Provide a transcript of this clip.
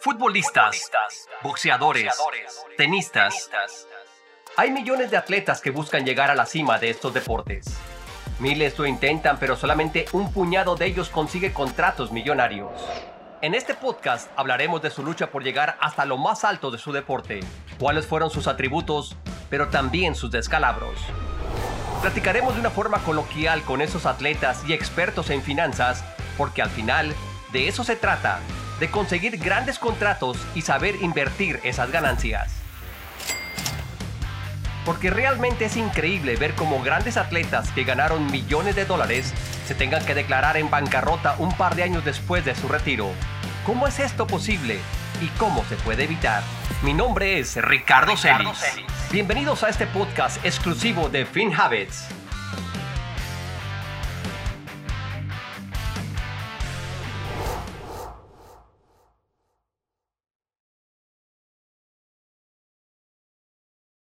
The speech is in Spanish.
futbolistas, boxeadores, tenistas. Hay millones de atletas que buscan llegar a la cima de estos deportes. Miles lo intentan, pero solamente un puñado de ellos consigue contratos millonarios. En este podcast hablaremos de su lucha por llegar hasta lo más alto de su deporte, cuáles fueron sus atributos, pero también sus descalabros. Platicaremos de una forma coloquial con esos atletas y expertos en finanzas, porque al final de eso se trata, de conseguir grandes contratos y saber invertir esas ganancias. Porque realmente es increíble ver cómo grandes atletas que ganaron millones de dólares se tengan que declarar en bancarrota un par de años después de su retiro. ¿Cómo es esto posible? ¿Y cómo se puede evitar? Mi nombre es Ricardo, Celis. Bienvenidos a este podcast exclusivo de FinHabits